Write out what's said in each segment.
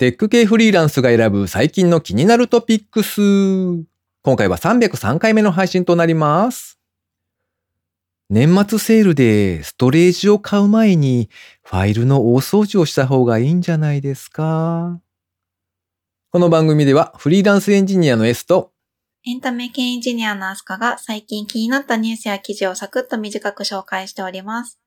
テック系フリーランスが選ぶ最近の気になるトピックス。今回は303回目の配信となります。年末セールでストレージを買う前にファイルの大掃除をした方がいいんじゃないですかこの番組ではフリーランスエンジニアの S とエンタメ系エンジニアのアスカが最近気になったニュースや記事をサクッと短く紹介しております。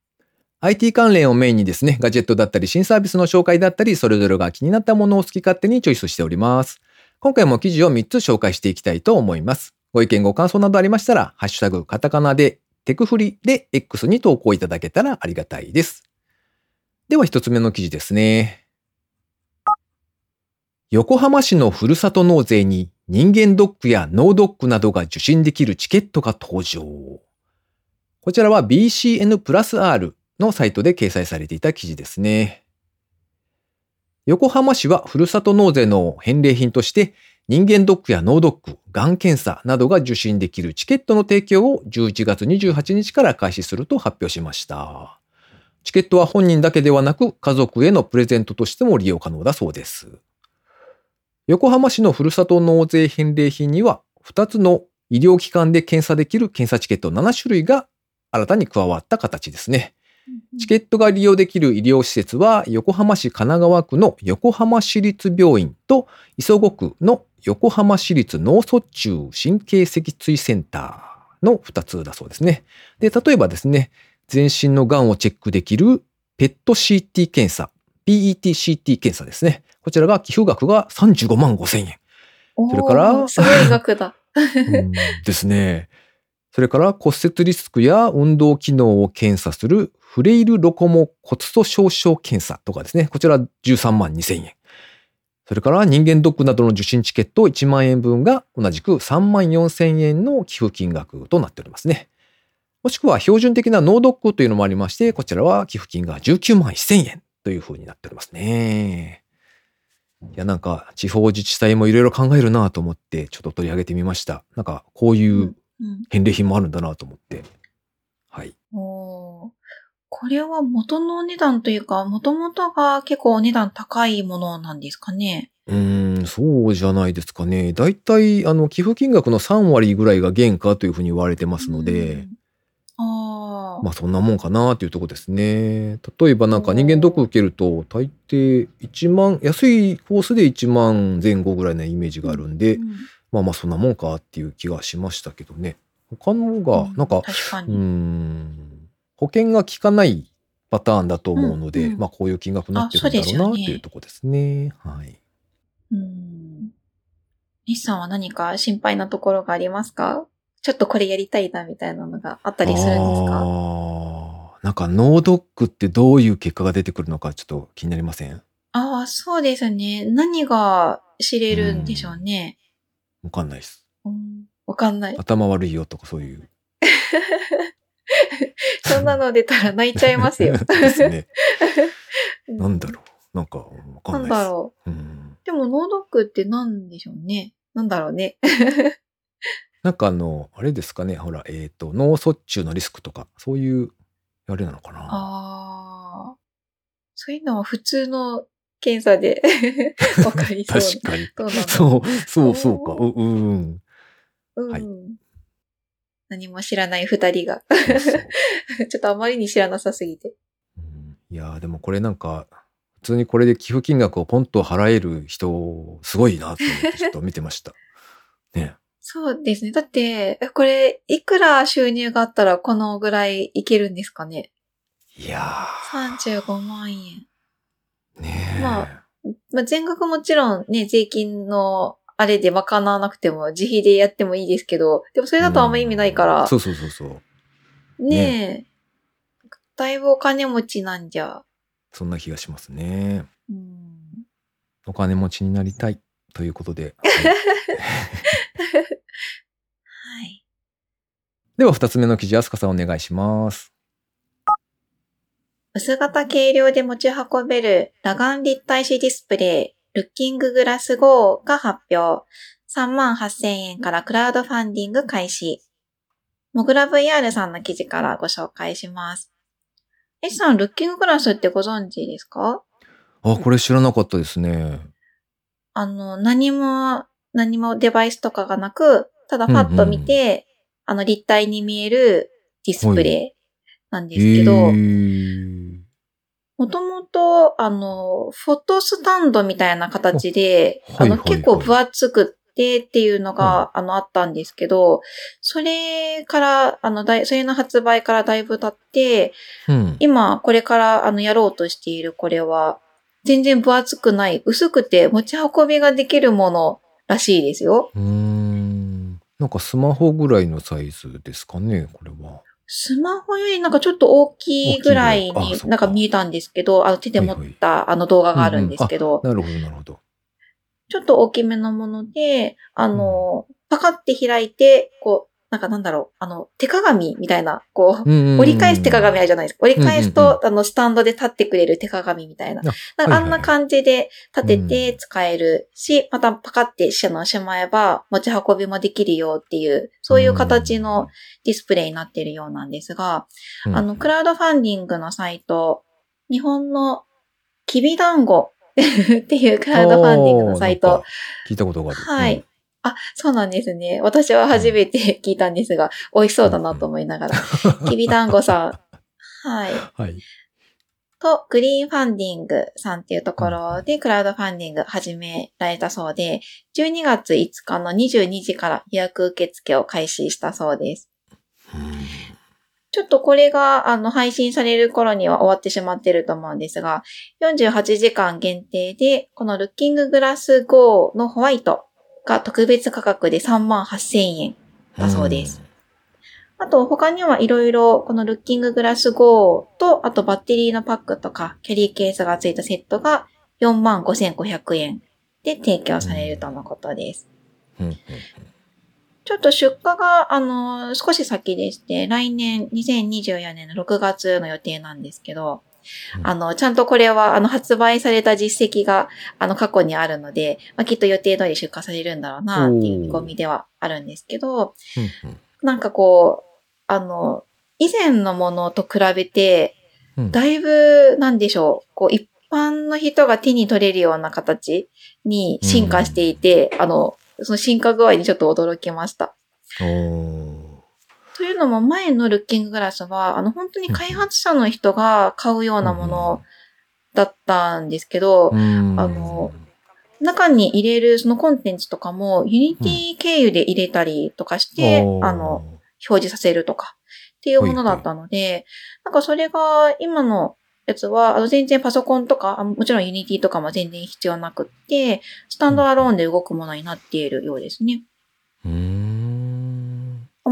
IT 関連をメインにですね、ガジェットだったり新サービスの紹介だったり、それぞれが気になったものを好き勝手にチョイスしております。今回も記事を3つ紹介していきたいと思います。ご意見ご感想などありましたら、ハッシュタグカタカナでテクフリで X に投稿いただけたらありがたいです。では一つ目の記事ですね。横浜市のふるさと納税に人間ドックや脳ドックなどが受診できるチケットが登場。こちらは BCN プラス R のサイトで掲載されていた記事ですね。横浜市はふるさと納税の返礼品として人間ドックや脳ドック、がん検査などが受診できるチケットの提供を11月28日から開始すると発表しました。チケットは本人だけではなく家族へのプレゼントとしても利用可能だそうです。横浜市のふるさと納税返礼品には2つの医療機関で検査できる検査チケット7種類が新たに加わった形ですね。チケットが利用できる医療施設は横浜市神奈川区の横浜市立病院と磯子区の横浜市立脳卒中神経脊椎センターの2つだそうですね。で、例えばですね、全身の癌をチェックできるペット CT 検査、PET-CT 検査ですね。こちらが寄付額が35万5千円。それからすごい額だ。うんですね。それから骨折リスクや運動機能を検査するフレイルロコモ骨粗鬆症検査とかですね。こちら13万2千円。それから人間ドックなどの受診チケット1万円分が同じく3万4千円の寄付金額となっておりますね。もしくは標準的なノードックというのもありまして、こちらは寄付金が19万1千円という風になっておりますね。いや、なんか地方自治体もいろいろ考えるなと思ってちょっと取り上げてみました。なんかこういううん返礼品もあるんだなと思って。はい。これは元のお値段というか、元々が結構お値段高いものなんですかね。うーん、そうじゃないですかね。だいたいあの寄付金額の3割ぐらいが原価というふうに言われてますので、うん。ああ。まあそんなもんかなっていうとこですね。例えばなんか人間ドック受けると大抵1万、安いコースで1万前後ぐらいなイメージがあるんで、うんまあまあそんなもんかっていう気がしましたけどね。他のが、なんか、うー確かに。ん、保険が効かないパターンだと思うので、うんうんまあこういう金額になってるんだろうなあそうですよねっていうとこですね。はい。うん。西さんは何か心配なところがありますか？ちょっとこれやりたいなみたいなのがあったりするんですか？あーなんかノードックってどういう結果が出てくるのかちょっと気になりません？ああ、そうですね。何が知れるんでしょうね。わかんないです。うん、わかんない。頭悪いよとかそういう。そんなの出たら泣いちゃいますよ。ですね。う んなんだろう。なんかわかなんんないです。だろう。うん、でも、ノードックって何でしょうね。なんだろうね。なんかあの、あれですかね。ほら、えっ、と、脳卒中のリスクとか、そういう、あれなのかな。ああ。そういうのは普通の検査でわかりそう。確かに。そう、そう、そうか。う、うん。う。うん。はい何も知らない二人が。ちょっとあまりに知らなさすぎて。うんいやーでもこれなんか、普通にこれで寄付金額をポンと払える人、すごいなと思って ちょっと見てました。ね。そうですね。だって、えこれ、いくら収入があったらこのぐらいいけるんですかね？いや35万円。ー、ねえ。ままあ、全額もちろんね、税金のあれで賄わなくても自費でやってもいいですけど、でもそれだとあんま意味ないから、そうそうそうそう。ねえ、だいぶお金持ちなんじゃ。そんな気がしますね。うん、お金持ちになりたいということで。は いはい。では二つ目の記事、アスカさんお願いします。薄型軽量で持ち運べる裸眼立体視ディスプレイ、ルッキンググラス GO が発表。3万8000円からクラウドファンディング開始。モグラ VR さんの記事からご紹介します。S さん、ルッキンググラスってご存知ですか？あ、これ知らなかったですね。あの、何も、何もデバイスとかがなく、ただパッと見て、あの、立体に見えるディスプレイなんですけど、もともと、あの、フォトスタンドみたいな形で、あの、結構分厚くってっていうのが、あの、あったんですけど、それから、あの、それの発売からだいぶ経って、うん。今、これから、あの、やろうとしているこれは、全然分厚くない、薄くて持ち運びができるものらしいですよ。うーん。なんかスマホぐらいのサイズですかね、これは。スマホよりなんかちょっと大きいぐらいになんか見えたんですけど、あの手で持ったあの動画があるんですけど、なるほど、なるほど。ちょっと大きめのもので、あの、パカって開いて、こう、なんかなんだろう、あの、手鏡みたいな、こう、折折り返す手鏡あるじゃないですか。折り返すうんと、あの、スタンドで立ってくれる手鏡みたいな。あなんかあんない感じで立てて使えるし、またパカってしのしまえば持ち運びもできるよっていう、そういう形のディスプレイになっているようなんですが、うんあの、クラウドファンディングのサイト、日本のきびだんご っていうクラウドファンディングのサイト。聞いたことがある。はい。あ、そうなんですね。私は初めて聞いたんですが、美味しそうだなと思いながら。きびだんごさん。はい。うん。はい。と、グリーンファンディングさんっていうところで、クラウドファンディング始められたそうで、12月5日の22時から予約受付を開始したそうです。うんちょっとこれが、あの、配信される頃には終わってしまってると思うんですが、48時間限定で、このルッキンググラス GO のホワイトが特別価格で3万8000円だそうです。。あと、他にはいろいろ、このルッキンググラス GO と、あとバッテリーのパックとか、キャリーケースがついたセットが4万5500円で提供されるとのことです。ちょっと出荷が、あの、少し先でして、来年2024年の6月の予定なんですけど、あの、ちゃんとこれは、あの、発売された実績が、あの、過去にあるので、まあ、きっと予定通り出荷されるんだろうな、っていう見込みではあるんですけど、うんうんなんかこう、あの、以前のものと比べて、うん。だいぶ、なんでしょう、こう、一般の人が手に取れるような形に進化していて、あの、その進化具合にちょっと驚きました。おーというのも前の Looking Glass は、あの、本当に開発者の人が買うようなものだったんですけど、うん。あの中に入れるそのコンテンツとかも、 Unity 経由で入れたりとかして、おー。あの、表示させるとかっていうものだったので、なんかそれが今のやつは、あの全然パソコンとか、あもちろん Unity とかも全然必要なくって、スタンドアローンで動くものになっているようですね。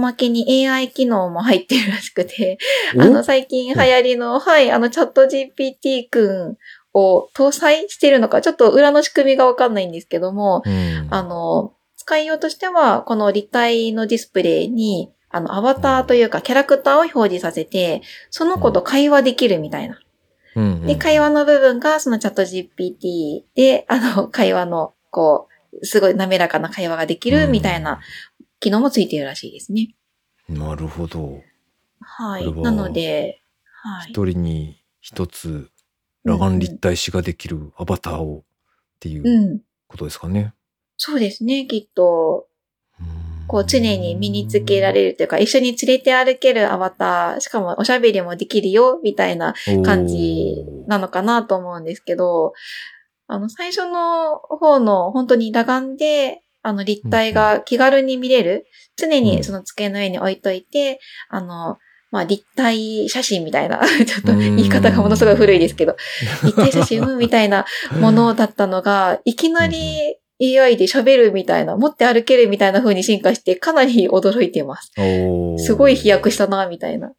おまけに AI 機能も入ってるらしくて、お？あの、最近流行りの、はい、あの、 ChatGPT くんを搭載してるのか、ちょっと裏の仕組みがわかんないんですけども、うん。あの、使いようとしては、この立体のディスプレイに、あの、アバターというか、キャラクターを表示させて、その子と会話できるみたいな。うん。うん。で、会話の部分が、そのチャット GPT で、あの、会話の、こう、すごい滑らかな会話ができるみたいな機能もついているらしいですね。なるほど。はい。なので、はい。一人に一つ裸眼立体視ができるアバターをっていううん。ことですかね。そうですね、きっと。こう常に身につけられるというか、一緒に連れて歩けるアバター、しかもおしゃべりもできるよ、みたいなる感じなのかなと思うんですけど、あの、最初の方の本当に裸眼で、あの、立体が気軽に見れる、常にその机の上に置いといて、あの、まあ、立体写真みたいな、ちょっと言い方がものすごい古いですけど、立体写真 みたいなものだったのが、いきなり AI で喋るみたいな、持って歩けるみたいな風に進化して、かなり驚いています。すごい飛躍したな、みたいな。こ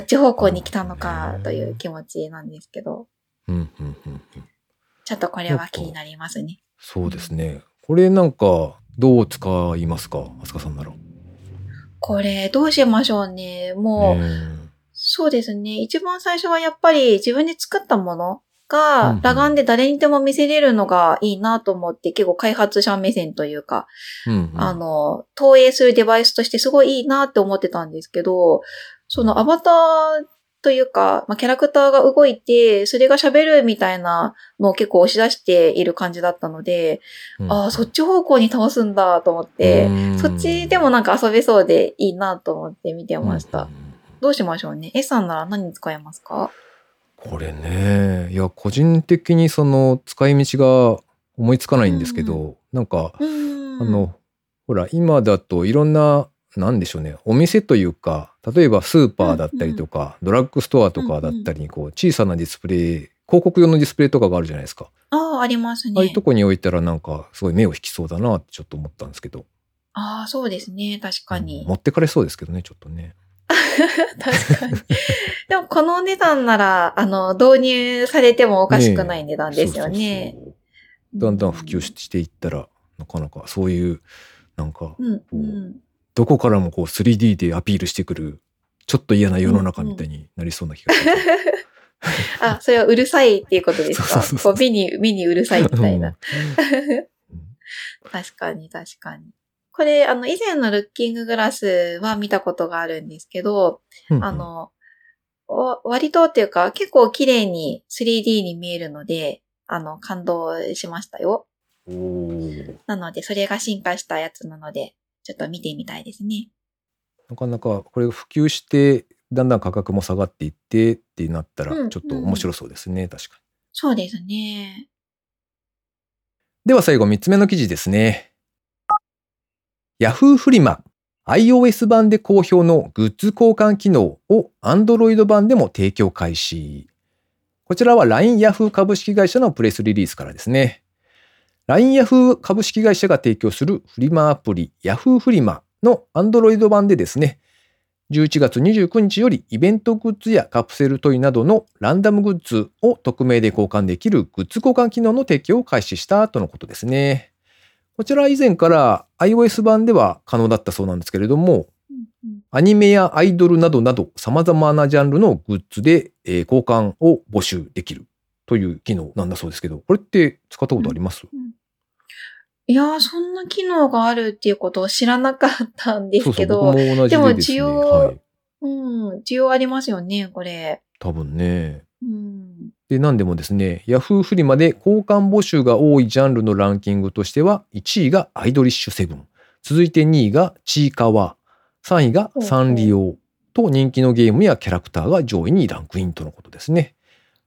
っち方向に来たのか、という気持ちなんですけど、うんうんうんうん。ちょっとこれは気になりますね。そうですね。これなんか、どう使いますか？あすかさんなら。これ、どうしましょうね。もう、ねそうですね。一番最初はやっぱり自分で作ったものうんがうん、裸眼で誰にでも見せれるのがいいなと思って、結構開発者目線というか、うんうんあの、投影するデバイスとしてすごいいいなって思ってたんですけど、そのアバターというか、まあ、キャラクターが動いて、それが喋るみたいなのを結構押し出している感じだったので、うんああ、そっち方向に倒すんだと思って、うんそっちでもなんか遊べそうでいいなと思って見てました。うんうんどうしましょうね。A さんなら何に使えますか？これね、いや、個人的にその使い道が思いつかないんですけど、なんか、うーん。あの、ほら、今だといろんな、なんでしょうね、お店というか、例えばスーパーだったりとか、ドラッグストアとかだったりに、こう、小さなディスプレイ、広告用のディスプレイとかがあるじゃないですか。ああ、ありますね。ああいうとこに置いたらなんか、すごい目を引きそうだなってちょっと思ったんですけど。ああ、そうですね。確かにうん。持ってかれそうですけどね、ちょっとね。確かに。でも、このお値段なら、あの、導入されてもおかしくない値段ですよね。そうそうそうだんだん普及ししていったら、なかなかそういう、なんか、うん、うん。どこからもこう 3D でアピールしてくる、ちょっと嫌な世の中みたいになりそうな気がする。あ、それはうるさいっていうことですか？そうそうそうこう目に、目にうるさいみたいな。うん確かに、確かに。これ、あの、以前のルッキンググラスは見たことがあるんですけど、うんあ、の、わ割とっていうか、結構綺麗に 3D に見えるので、あの、感動しましたよ。なので、それが進化したやつなので、ちょっと見てみたいですね。なかなかこれが普及して、だんだん価格も下がっていってってなったら、うんちょっと面白そうですね、確かに。そうですね。では最後3つ目の記事ですね。Yahoo フリマ iOS 版で好評のグッズ交換機能を Android 版でも提供開始。こちらは LINE Yahoo 株式会社のプレスリリースからですね。LINE Yahoo 株式会社が提供するフリマアプリ Yahoo フリマの Android 版でですね、11月29日よりイベントグッズやカプセルトイなどのランダムグッズを匿名で交換できるグッズ交換機能の提供を開始したとのことですね。こちら以前から iOS 版では可能だったそうなんですけれども、アニメやアイドルなどなど様々なジャンルのグッズで、交換を募集できるという機能なんだそうですけど、これって使ったことあります、いやー、そんな機能があるっていうことを知らなかったんですけど、そうそう、僕も同じでですね。でも需要はい。うん、需要ありますよね、これ。多分ね。うん。で、何でもですね、Yahoo フリマで交換募集が多いジャンルのランキングとしては、1位がアイドリッシュセブン、続いて2位がチーカワ、3位がサンリオと人気のゲームやキャラクターが上位にランクインとのことですね。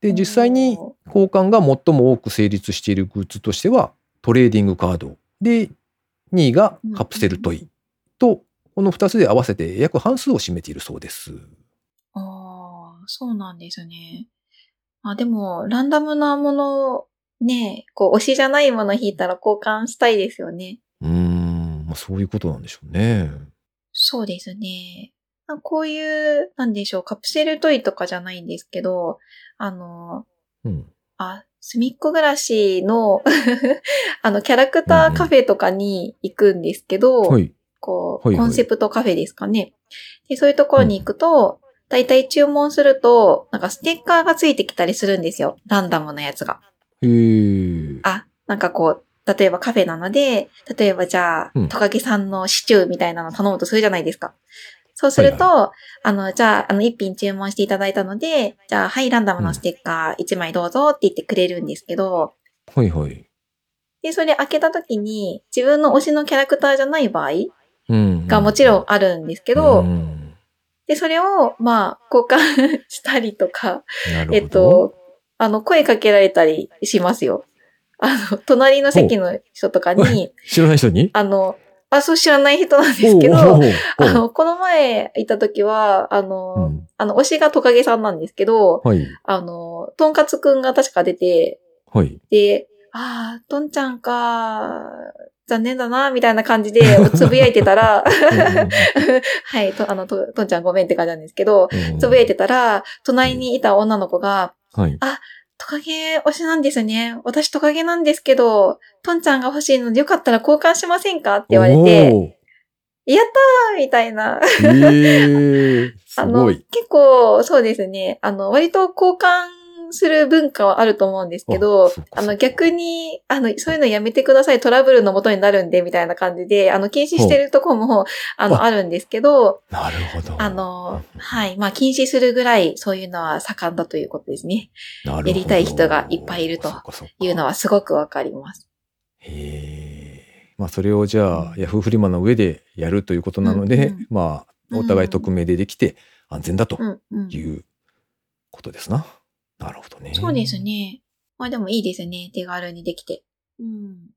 で、実際にお交換が最も多く成立しているグッズとしては、トレーディングカード。で、2位がカプセルトイと、この2つで合わせて約半数を占めているそうです。ああ、そうなんですね。あ、でも、ランダムなもの、ね、こう、推しじゃないもの引いたら交換したいですよね。うーん、まあ、そういうことなんでしょうね。そうですね。あこういう、なんでしょう、カプセルトイとかじゃないんですけど、あの、うん。あ、すみっこ暮らしの、あの、キャラクターカフェとかに行くんですけど、はい。こう、はいはいコンセプトカフェですかね。で、そういうところに行くと、だいたい注文すると、なんかステッカーがついてきたりするんですよ。ランダムなやつが。へえ。あ、なんかこう、例えばカフェなので、例えばじゃあ、うんトカゲさんのシチューみたいなの頼むとするじゃないですか。そうすると、はあの、じゃあ、あの、一品注文していただいたので、じゃあ、はい、ランダムのステッカー一枚どうぞって言ってくれるんですけど、はいはい。で、それ開けた時に、自分の推しのキャラクターじゃない場合うん。がもちろんあるんですけど、うんで、それを、まあ、交換 したりとか。えっと、あの、声かけられたりしますよ。あの、隣の席の人とかに、知らない人に？あの、あ、そう知らない人なんですけど、あの、この前行った時は、あの、うんあの、推しがトカゲさんなんですけど、はい。あの、トンカツくんが確か出て、はい。で、ああ、トンちゃんか、残念だな、みたいな感じでつぶやいてたら、はい、と、あの、と、とんちゃんごめんって感じなんですけど、うんつぶやいてたら、隣にいた女の子が、はい。トカゲ推しなんですね。私トカゲなんですけど、トンちゃんが欲しいのでよかったら交換しませんかって言われて、やったーみたいな。ええ すあの。結構、そうですね。あの、割と交換する文化はあると思うんですけどあの逆に、あの、そういうのやめてください、トラブルのもとになるんで、みたいな感じで、あの、禁止してるとこも、あの、ああるんですけど、なるほど。あの、はい。まあ、禁止するぐらい、そういうのは盛んだということですね。なるほどやりたい人がいっぱいいるというのはすごくわかります。へえ。まあそれをじゃあ、うんヤフーフリマの上でやるということなので、うんうんまあ、お互い匿名でできて安全だとうん、うん。いうことですな。なるほどね。そうです。ね。まあでもいいですね。手軽にできて。うん。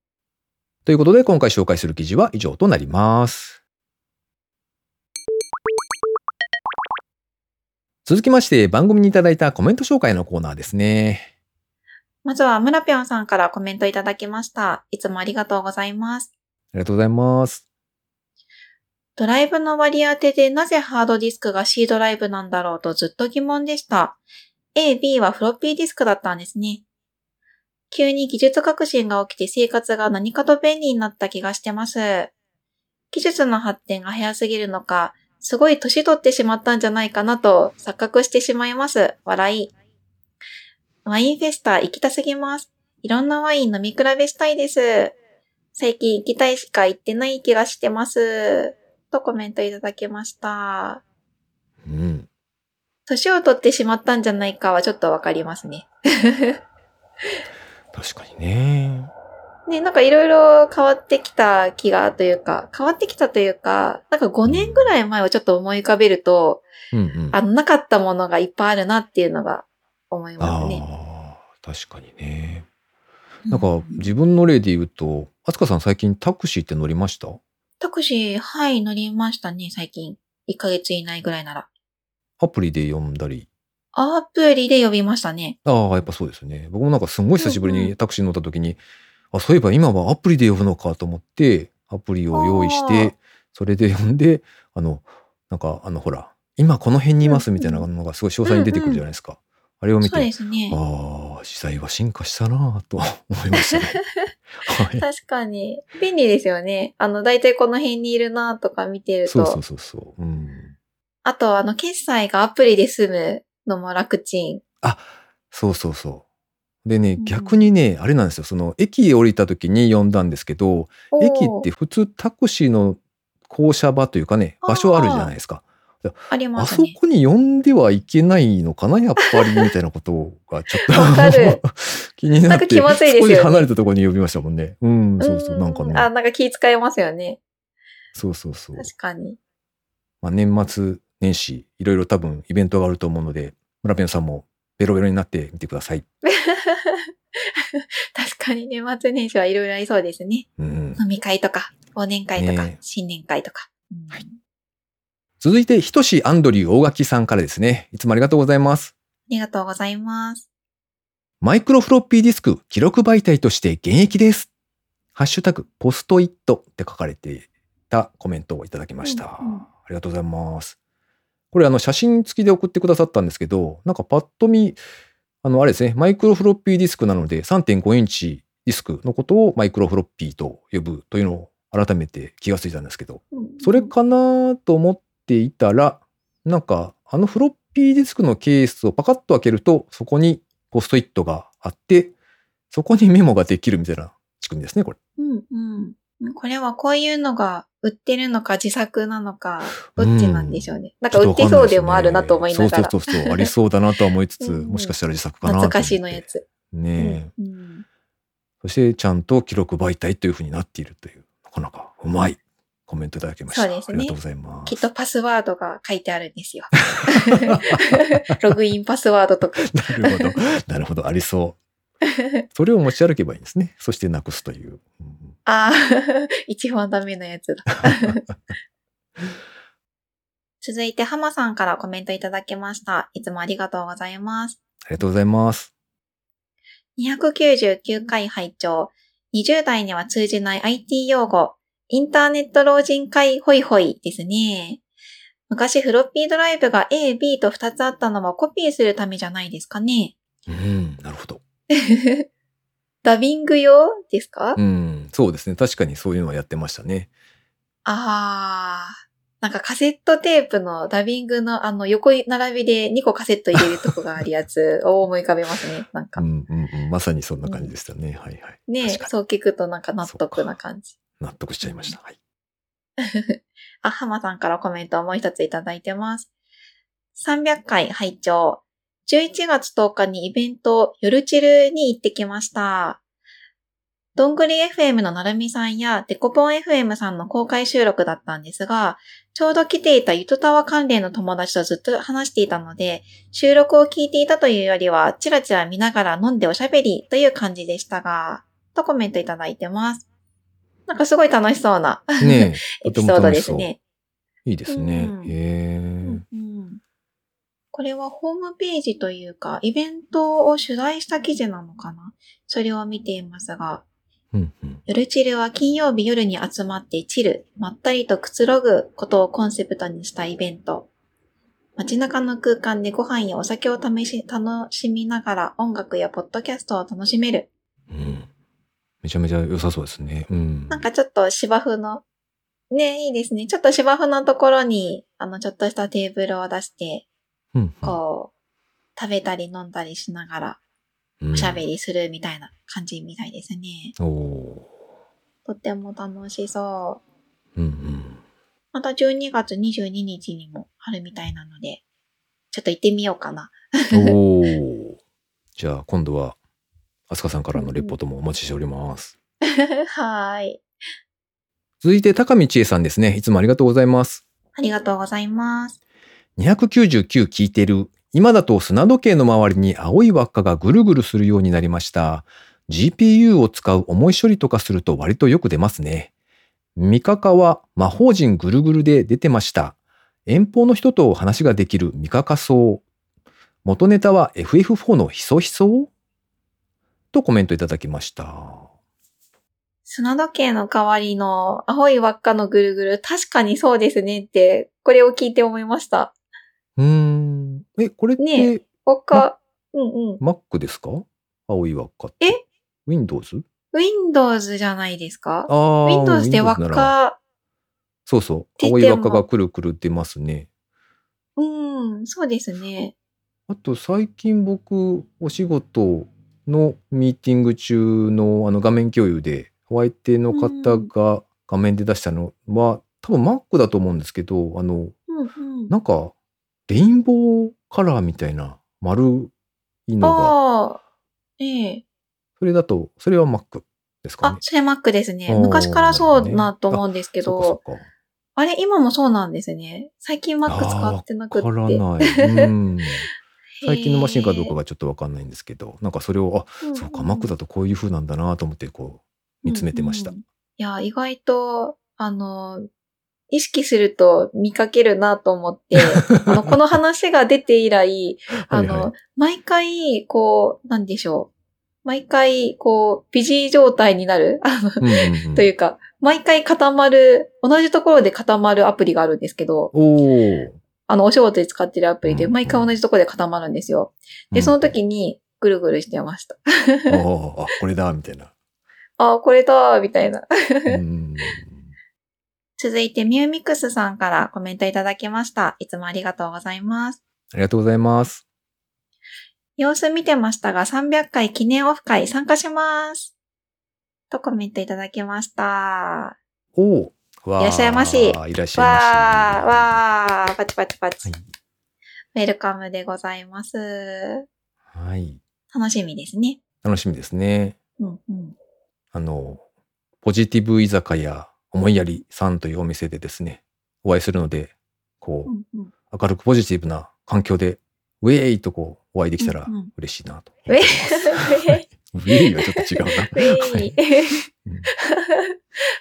ということで、今回紹介する記事は以上となります。続きまして、番組にいただいたコメント紹介のコーナーですね。まずは、村ぴょんさんからコメントいただきました。いつもありがとうございます。ありがとうございます。ドライブの割り当てでなぜハードディスクが C ドライブなんだろうとずっと疑問でした。A、B はフロッピーディスクだったんですね。急に技術革新が起きて生活が何かと便利になった気がしてます。技術の発展が早すぎるのか、すごい年取ってしまったんじゃないかなと錯覚してしまいます。笑い。ワインフェスタ行きたすぎます。いろんなワイン飲み比べしたいです。最近行きたいしか行ってない気がしてます。とコメントいただきました。うん。年を取ってしまったんじゃないかはちょっとわかりますね。確かにね。ね、なんかいろいろ変わってきた気がというか、変わってきたというか、なんか5年ぐらい前をちょっと思い浮かべると、うんうん。あの、なかったものがいっぱいあるなっていうのが思いますね。ああ、確かにね。なんか自分の例で言うと、あつかさん最近タクシーって乗りました？タクシー、はい、乗りましたね、最近。1ヶ月以内ぐらいなら。アプリで読んだり。アプリで呼びましたね。ああ、やっぱそうですよね。僕もなんかすんごい久しぶりうんうにタクシー乗った時に、あ、そういえば今はアプリで呼ぶのかと思って、アプリを用意して、それで呼んで、あの、なんかあのほら、今この辺にいますみたいなのがすごい詳細に出てくるじゃないですか。あれを見て、すね。ああ、時代は進化したなぁと思いましたね。はい。確かに。便利ですよね。あの、だいたいこの辺にいるなとか見てると。そうそうそうそう。うん。あと、あの、決済がアプリで済むのも楽ちん。そうそうそう。でね、うん逆にね、あれなんですよ。その、駅へ降りた時に呼んだんですけど、駅って普通タクシーの降車場というかね、場所あるじゃないですか。ありあますね。そこに呼んではいけないのかな、やっぱり、みたいなことがちょっと 気になって、なんか気まずいですよね少し離れたところに呼びましたもんね。うん、そうそう、なんかね。あ、なんか気使いますよね。そうそうそう。確かに。まあ、年末年始、いろいろ多分イベントがあると思うので、村ペンさんもベロベロになってみてください。確かに年末年始はいろいろありそうですね。うん、飲み会とか、忘年会とか、ねえ新年会とか。うんはい続いて、ひとしアンドリュー大垣さんからですね。いつもありがとうございます。ありがとうございます。マイクロフロッピーディスク記録媒体として現役です。ハッシュタグポストイットって書かれていたコメントをいただきました。うんうんありがとうございます。これあの写真付きで送ってくださったんですけど、なんかパッと見、あのあれですね、マイクロフロッピーディスクなので3.5インチディスクのことをマイクロフロッピーと呼ぶというのを改めて気がついたんですけど、うんそれかなと思っていたら、なんかあのフロッピーディスクのケースをパカッと開けると、そこにポストイットがあって、そこにメモができるみたいな仕組みですね、これ。うんうん。これはこういうのが売ってるのか自作なのか、どっちなんでしょうね。なんか売ってそうでもあるなと思いながら。そうそうそうそう、ありそうだなとは思いつつ、うんうんもしかしたら自作かなと思って。懐かしいのやつ。ねえ、うんうんそしてちゃんと記録媒体というふうになっているという、なかなかうまいコメントいただきました。そうですねありがとうございます。きっとパスワードが書いてあるんですよ。ログインパスワードとか。なるほど。なるほど。ありそう。それを持ち歩けばいいんですね。そしてなくすという。うんああ、一番ダメなやつだ。続いて、浜さんからコメントいただきました。いつもありがとうございます。ありがとうございます。299回拝聴20代には通じない IT 用語。インターネット老人会ホイホイですね。昔フロッピードライブが A、B と2つあったのもコピーするためじゃないですかね。うん、なるほど。ダビング用ですか、うん、そうですね。確かにそういうのはやってましたね。あなんかカセットテープのダビングのあの横並びで2個カセット入れるとこがあるやつ を思い浮かべますね。なんか。うんうんうん。まさにそんな感じでしたね。はいはい。ねそう聞くとなんか納得な感じ。納得しちゃいました。はい。あ、浜さんからコメントをもう一ついただいてます。300回拝聴11月10日にイベント、夜チルに行ってきました。どんぐり FM のなるみさんやデコポン FM さんの公開収録だったんですが、ちょうど来ていたゆとたわ関連の友達とずっと話していたので、収録を聞いていたというよりは、チラチラ見ながら飲んでおしゃべりという感じでしたが、とコメントいただいてます。なんかすごい楽しそうなねえ、エピソードですね。いいですね。うんへえ。うんこれはホームページというか、イベントを取材した記事なのかな？それを見ていますが、うんうん。夜チルは金曜日夜に集まってチル、まったりとくつろぐことをコンセプトにしたイベント。街中の空間でご飯やお酒を試し、楽しみながら音楽やポッドキャストを楽しめる。うん。めちゃめちゃ良さそうですね。うん。なんかちょっと芝生の、ねいいですね。ちょっと芝生のところに、あの、ちょっとしたテーブルを出して、こう、食べたり飲んだりしながら、うんおしゃべりするみたいな感じみたいですね。おおとっても楽しそう。ー。うんうん。また12月22日にもあるみたいなので、ちょっと行ってみようかな。おお。じゃあ今度は、アスカさんからのレポートもお待ちしております。はーい。続いて高見千恵さんですね。いつもありがとうございます。ありがとうございます。299聞いてる。今だと砂時計の周りに青い輪っかがぐるぐるするようになりました。GPU を使う重い処理とかすると割とよく出ますね。ミカカは魔法陣ぐるぐるで出てました。遠方の人と話ができるミカカ層。元ネタは FF4 のヒソヒソ？とコメントいただきました。砂時計の代わりの青い輪っかのぐるぐる、確かにそうですねって、これを聞いて思いました。うーん。え、これって、ね輪っか、うんうん。Mac ですか？青い輪っかって。え ?Windows? Windows じゃないですか？ああ。Windows で輪っか、そうそう。青い輪っかがくるくる出ますね。うん、そうですね。あと最近僕、お仕事のミーティング中のあの画面共有で、お相手の方が画面で出したのは、多分 Mac だと思うんですけど、あの、うんうん。なんか、レインボーカラーみたいな丸いのが、ああ、ええ。それだと、それは Mac ですかね、。あそれ Mac ですね。昔からそうなと思うんですけど、そっかそっか。あれ今もそうなんですね。最近 Mac 使ってなくって。わからない。うん。最近のマシンかどうかが、がちょっとわかんないんですけど、なんかそれを、あ、そうか、Mac だとこういう風なんだなと思って、こう、見つめてました。いや、意外と、あの、意識すると見かけるなと思って、あの、この話が出て以来、あの、はいはい毎回、こう、なんでしょう。毎回、こう、ビジー状態になる、あの、うんうんうんというか、毎回固まる、同じところで固まるアプリがあるんですけど、あの、お仕事で使ってるアプリで、うん毎回同じところで固まるんですよ。で、その時に、ぐるぐるしてました。あ、これだ、みたいな。あ、これだ、みたいな。うん続いて、ミューミックスさんからコメントいただきました。いつもありがとうございます。ありがとうございます。様子見てましたが、300回記念オフ会参加します。とコメントいただきました。おおいらっしゃいましいらっしゃいまし。わー、わー、パチパチパチ。はいウェルカムでございます。はい。楽しみですね。楽しみですね。うんうん。あの、ポジティブ居酒屋思いやりさんというお店でですね、お会いするので、こう、明るくポジティブな環境で、ウェーイとこう、お会いできたら嬉しいなと思ってます。ウェイはちょっと違うな。ウェイ。うん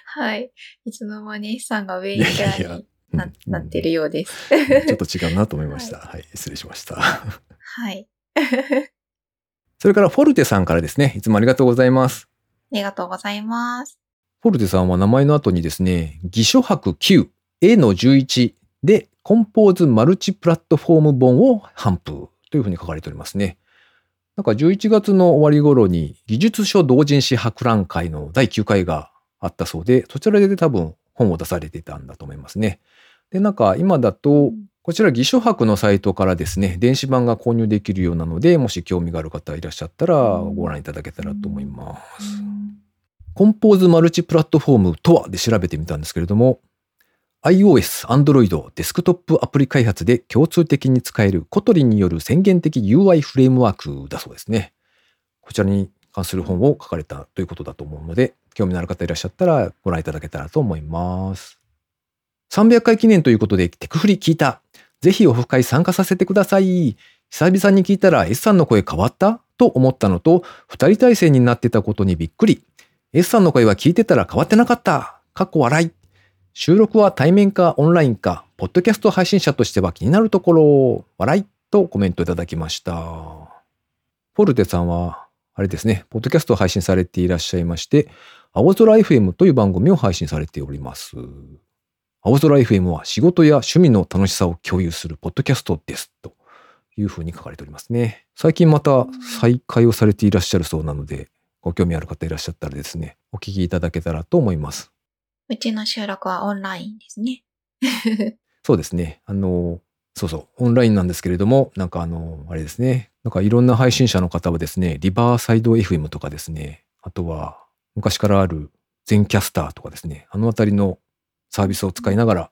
はい。いつの間にさんがウェイいやいキャやいやラにななってるようです。うんちょっと違うなと思いました。はい、失礼しました。はい。あ それからフォルテさんからですね、いつもありがとうございます。りがとうございます。フォルテさんは名前の後にですね、義書博9、A の11でコンポーズマルチプラットフォーム本を頒布というふうに書かれておりますね。なんか11月の終わり頃に技術書同人誌博覧会の第9回があったそうで、そちらで多分本を出されていたんだと思いますね。で、なんか今だと、こちら、義書博のサイトからですね、電子版が購入できるようなので、もし興味がある方いらっしゃったら、ご覧いただけたらと思います。Compose Multiplatform とはで調べてみたんですけれども、iOS、Android、デスクトップアプリ開発で共通的に使える Kotlin による宣言的 UI フレームワークだそうですね。こちらに関する本を書かれたということだと思うので、興味のある方いらっしゃったらご覧いただけたらと思います。300回記念ということで、テクフリ聞いた。ぜひオフ会参加させてください。久々に聞いたら S さんの声変わった？と思ったのと、二人体制になってたことにびっくり。S さんの声は聞いてたら変わってなかった。かっこ笑い。収録は対面かオンラインか、ポッドキャスト配信者としては気になるところ、笑いとコメントいただきました。ポルテさんは、あれですね、ポッドキャストを配信されていらっしゃいまして、青空 FM という番組を配信されております。青空 FM は仕事や趣味の楽しさを共有するポッドキャストです。というふうに書かれておりますね。最近また再開をされていらっしゃるそうなので、ご興味ある方いらっしゃったらですね、お聞きいただけたらと思います。うちの収録はオンラインですね。そうですね。あの、そうそう、オンラインなんですけれども、なんかあの、あれですね。なんかいろんな配信者の方はですね、リバーサイド FM とかですね、あとは昔からある全キャスターとかですね、あのあたりのサービスを使いながら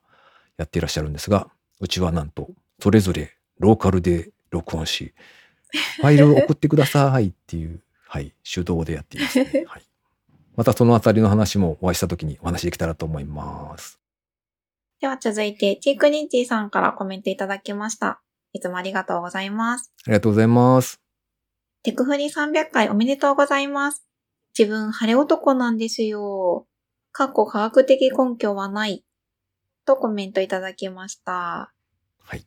やっていらっしゃるんですが、うちはなんと、それぞれローカルで録音し、ファイルを送ってくださいっていう、はい、手動でやっていますね。はい。またそのあたりの話もお会いしたときにお話できたらと思います。では続いて、チークニッチーさんからコメントいただきました。いつもありがとうございます。ありがとうございます。テクフリ300回おめでとうございます。自分、晴れ男なんですよ。かっこ科学的根拠はない。とコメントいただきました。はい。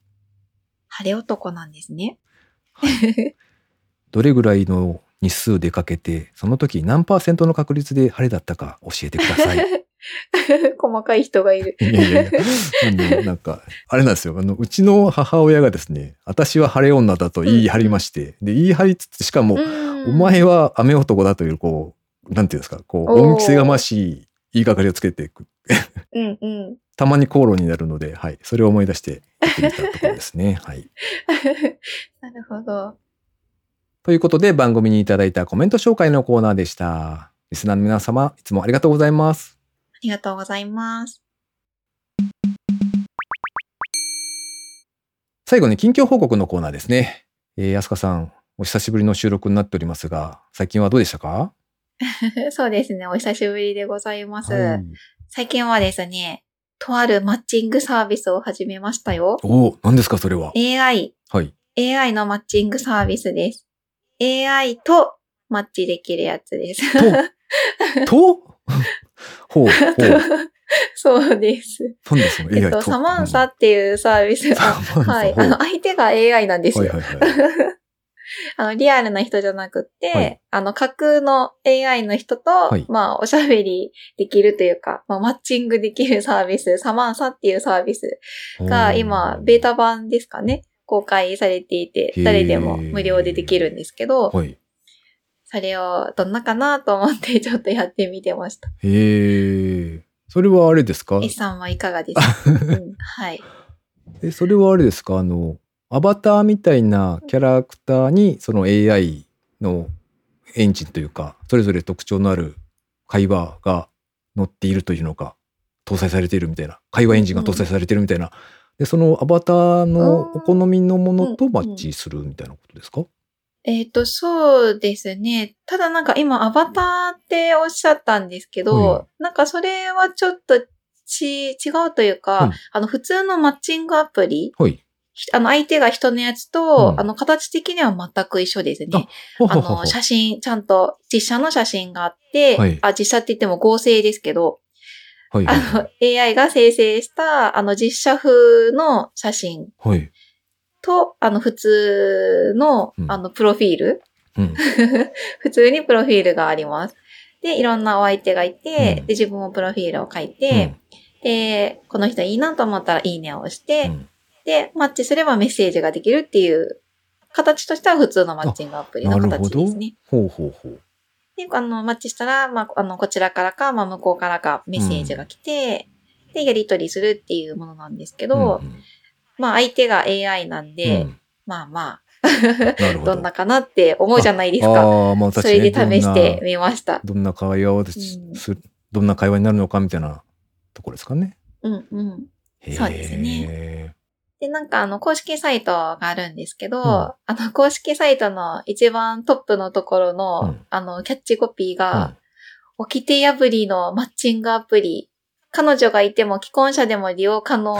晴れ男なんですね。どれぐらいの日数でかけて、その時何パーセントの確率で晴れだったか教えてください。い 細かい人がいる。やいやいや、あの、なんか、あれなんですよ。あの、うちの母親がですね、私は晴れ女だと言い張りまして、で、言い張りつつ、しかも、お前は雨男だという、こう、なんていうんですか、こう、恩着せがましい言いがかりをつけていく。うんうん。たまに口論になるので、はい。それを思い出して言ってみたところですね。はい。なるほど。ということで、番組にいただいたコメント紹介のコーナーでした。リスナーの皆様、いつもありがとうございます。ありがとうございます。最後に近況報告のコーナーですね。えー、安香さん、お久しぶりの収録になっておりますが、最近はどうでしたか？そうですね。お久しぶりでございます。はい最近はですね、とあるマッチングサービスを始めましたよ。おお、何ですか、それは？AI、はい。AI のマッチングサービスです。AI とマッチできるやつです。と？ほう、ほう。そうです。なんでその AI と？えっと、サマンサっていうサービスが、はい。あの、相手が AI なんですよ。はいはいはい。あの、リアルな人じゃなくって、はいあの、架空の AI の人と、いまあ、おしゃべりできるというか、まあ、マッチングできるサービス、サマンサっていうサービスが今、ベータ版ですかね、公開されていて誰でも無料でできるんですけど、はい。それをどんなかなと思ってちょっとやってみてました。へえ。それはあれですか？S さんはいかがですか、うん、はい。え、それはあれですか？あの、アバターみたいなキャラクターに、その AI のエンジンというか、それぞれ特徴のある会話が載っているというのか、搭載されているみたいな、会話エンジンが搭載されているみたいな、で、そのアバターのお好みのものとマッチするみたいなことですか、えっ、と、そうですね。ただなんか今アバターっておっしゃったんですけど、はなんかそれはちょっとち、違うというか、はいあの普通のマッチングアプリ、はい。ひあの相手が人のやつと、うん。あの形的には全く一緒ですね。あの、写真、ちゃんと実写の写真があって、はい。あ、実写って言っても合成ですけど、はいはいはあの、AI が生成した、あの、実写風の写真い。はい。と、あの、普通のう、んあの、プロフィール、うん。普通にプロフィールがあります。で、いろんなお相手がいて、うんで、自分もプロフィールを書いて、で、この人いいなと思ったらいいねを押して、うんで、マッチすればメッセージができるっていう、形としては普通のマッチングアプリの形ですね。。ほうほうほう。で、あの、マッチしたら、まあ、あの、こちらからか、まあ、向こうからかメッセージが来て、でやり取りするっていうものなんですけうど、んまあ相手が AI なんうで、んまあまあ、ど。どんなかなって思うじゃないですか。ああ、まあそれでね試してみました。どんな会話をする、どんな会話になるのかみたいなところですかね。うんうん。そうですねで、なんかあの、公式サイトがあるんですけど、んあの、公式サイトの一番トップのところの、うんあの、キャッチコピーうんが、掟破りのマッチングアプリ。彼女がいても既婚者でも利用可能。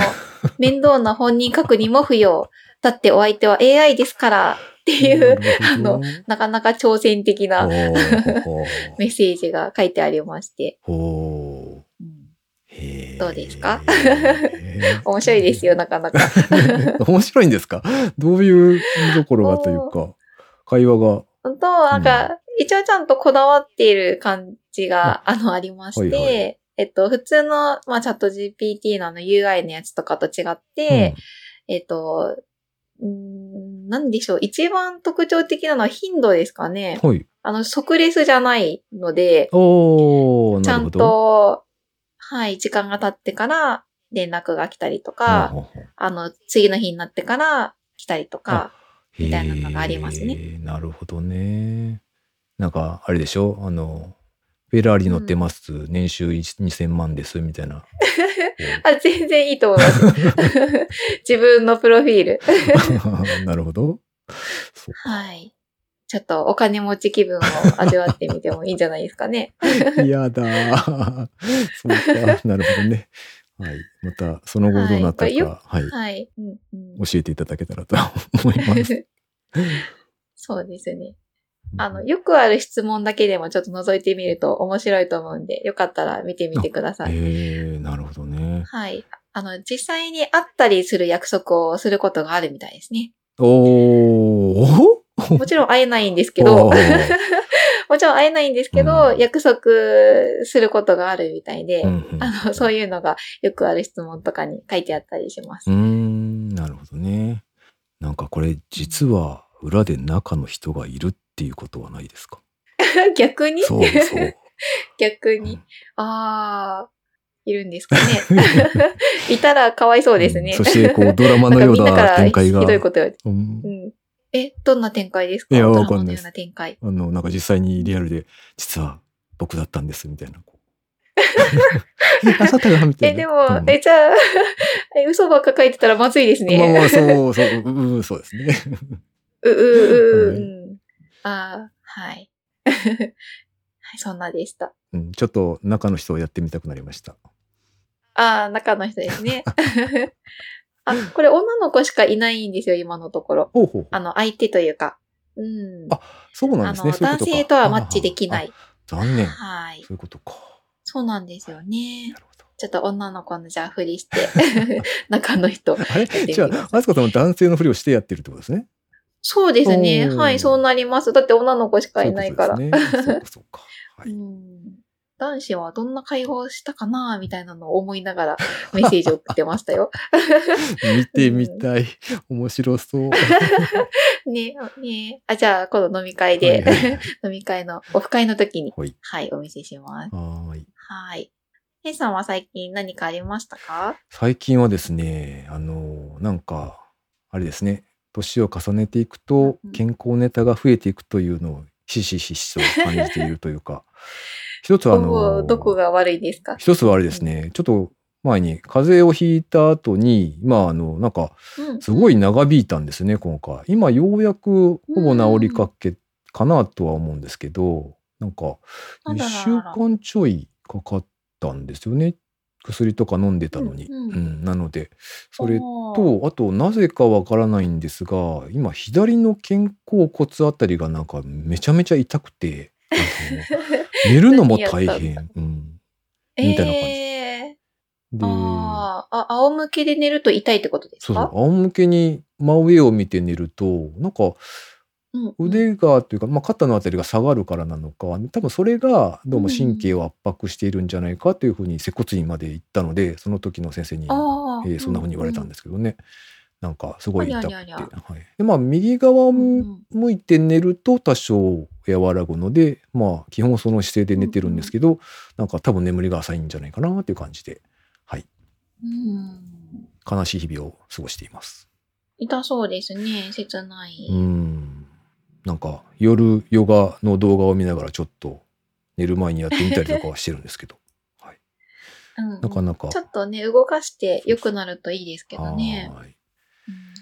面倒な本人確認も不要。だってお相手は AI ですから。っていう、あの、なかなか挑戦的な メッセージが書いてありまして。どうですか？面白いですよ、なかなか。面白いんですか？どういうところがというか、会話が。本当、なんか、一応ちゃんとこだわっている感じが、あの、ありまして、はいはえっと、普通の、まあ、チャット GPT のあの UI のやつとかと違って、えっと、んなんでしょう。一番特徴的なのは頻度ですかね。うんはい。あの、即レスじゃないので、おー、ちゃん。と、はい、時間が経ってから連絡が来たりとか、あの、次の日になってから来たりとか、みたいなのがありますねなるほどね。なんか、あれでしょ？あの、フェラーリ乗ってます、年収1 2000万です、みたいな。あ、全然いいと思います。自分のプロフィール。なるほど。はい。ちょっとお金持ち気分を味わってみてもいいんじゃないですかね。嫌だー。そうか。なるほどね。はい。また、その後どうなったか、はい。はい。うんうん、教えていただけたらと思います。そうですね。あの、よくある質問だけでもちょっと覗いてみると面白いと思うんで、よかったら見てみてください。えー、なるほどね。はい。あの、実際に会ったりする約束をすることがあるみたいですね。おー。もちろん会えないんですけど、お もーちろん会えないんですけど、うん約束することがあるみたいで、うんうんあの、そういうのがよくある質問とかに書いてあったりしますうー。ん、なるほどね。なんかこれ実は裏で中の人がいるっていうことはないですか？逆に？そうそう。逆に？うんああ、いるんですかね。いたらかわいそうですね。んそしてこうドラマのような展開が。どいこと言われて。うんうん。え、どんな展開ですか？いやわかんないです。あの、なんか実際にリアルで、実は僕だったんですみたいな。あさったがみたいえ、な。でも、うんえ、じゃあ、え嘘ばっか書いてたらまずいですね。まあまあ、そう、そう、ううそうですね。う、う、う、はいうん。ああ、はい。はい、そんなでした。うん、ちょっと中の人をやってみたくなりました。ああ、中の人ですね。あ、これ女の子しかいないんですよ、今のところ。ほうほう。あの、相手というか。うん。あそうなんあですね。の、男性とはマッチできな。あい。あ残念。はい。そういうことか。そうなんですよね。ちょっと女の子のじゃあふりして、中の人。あれ？じゃあ、あすかさんは男性のふりをしてやってるってことですね。そうですね。はい、そうなります。だって女の子しかいないから。そうか、そうか。はうい。ん男子はどんな会話をしたかなみたいなのを思いながらメッセージを送ってましたよ。見てみたい。面白そう。ねねあ、じゃあ、今度飲み会で、はいはい 飲み会の、オフ会の時に、はい。はい、お見せします。はーい。はい。ヘイさんは最近何かありましたか？最近はですね、あの、なんか、あれですね、年を重ねていくとうん健康ネタが増えていくというのをひしひしと感じているというか、一つはあおの、ーどこが悪いですか？一つはあれですね、ちょっと前に風邪をひいた後に、まああの、なんか、うん。すごい長引いたんですね、今回。今ようやくほぼ治りかけかなとは思うんですけど、なんか、1あららら週間ちょいかかったんですよね。薬とか飲んでたのに。うんうん。うん。なので、それと、あと、なぜかわからないんですが、今、左の肩甲骨あたりがなんかめちゃめちゃ痛くて、寝るのも大変。うん、みたいな感じ。えー、で、あー。あ、仰向けで寝ると痛いってことですか？そうそう、仰向けに真上を見て寝ると、なんか、うん腕がというか、まあ、肩のあたりが下がるからなのか多分それがどうも神経を圧迫しているんじゃないかというふうに接骨院まで行ったのでその時の先生に、えーそんなふうに言われたんですけどね、なんかすごい痛くて。はい、でまあ右側をうんうん。向いて寝ると多少和らぐのでまあ基本その姿勢で寝てるんですけど、なんか多分眠りが浅いんじゃないかなっていう感じで、はい、うん。悲しい日々を過ごしています。痛そうですね。切ない。うん。なんか夜ヨガの動画を見ながらちょっと寝る前にやってみたりとかはしてるんですけど。はい。うんなかなか。ちょっとね、動かして良くなるといいですけどね。はーい。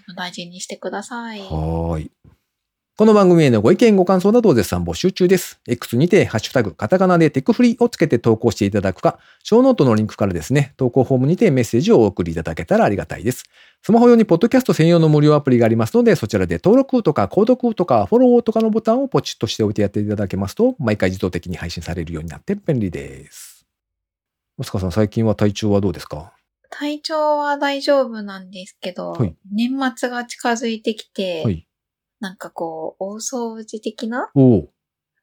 うん、大事にしてください。はーい。この番組へのご意見ご感想などを絶賛募集中です。X にて、ハッシュタグ、カタカナでテクフリをつけて投稿していただくか、ショーノートのリンクからですね、投稿フォームにてメッセージをお送りいただけたらありがたいです。スマホ用にポッドキャスト専用の無料アプリがありますので、そちらで登録とか購読とかフォローとかのボタンをポチッとしておいてやっていただけますと、毎回自動的に配信されるようになって便利です。マスカさん、最近は体調はどうですか？体調は大丈夫なんですけど、はい年末が近づいてきて、はい。なんかこう、大掃除的なおお。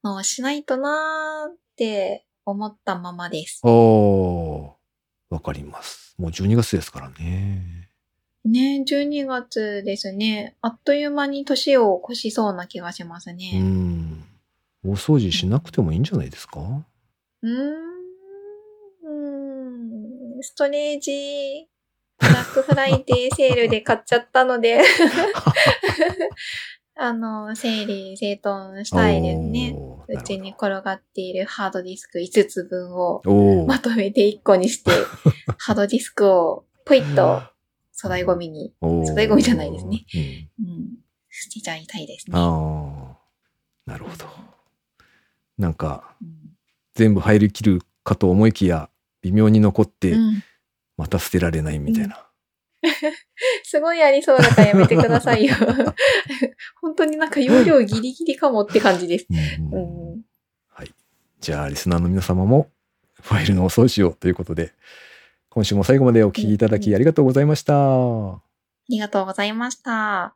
のをしないとなーって思ったままです。ああ、わかります。もう12月ですからね。ね12月ですね。あっという間に年を越しそうな気がしますうね。ん。大掃除しなくてもいいんじゃないですか？うんストレージ、ブラックフライデーセールで買っちゃったので、あの、整理整頓したいですね。うちに転がっているハードディスク5つ分をまとめて1個にして、ハードディスクをポイッと粗大ゴミに、粗大ゴミじゃないですね。うんうん、捨てちゃいたいですね。ああ、なるほど。なんか、うん全部入りきるかと思いきや、微妙に残って、うんまた捨てられないみたいな。すごいありそうだからやめてくださいよ。本当になんか容量ギリギリかもって感じです。うんうんはい。じゃあ、リスナーの皆様も、ファイルのお掃除をということで、今週も最後までお聞きいただきありがとうございました。ありがとうございました。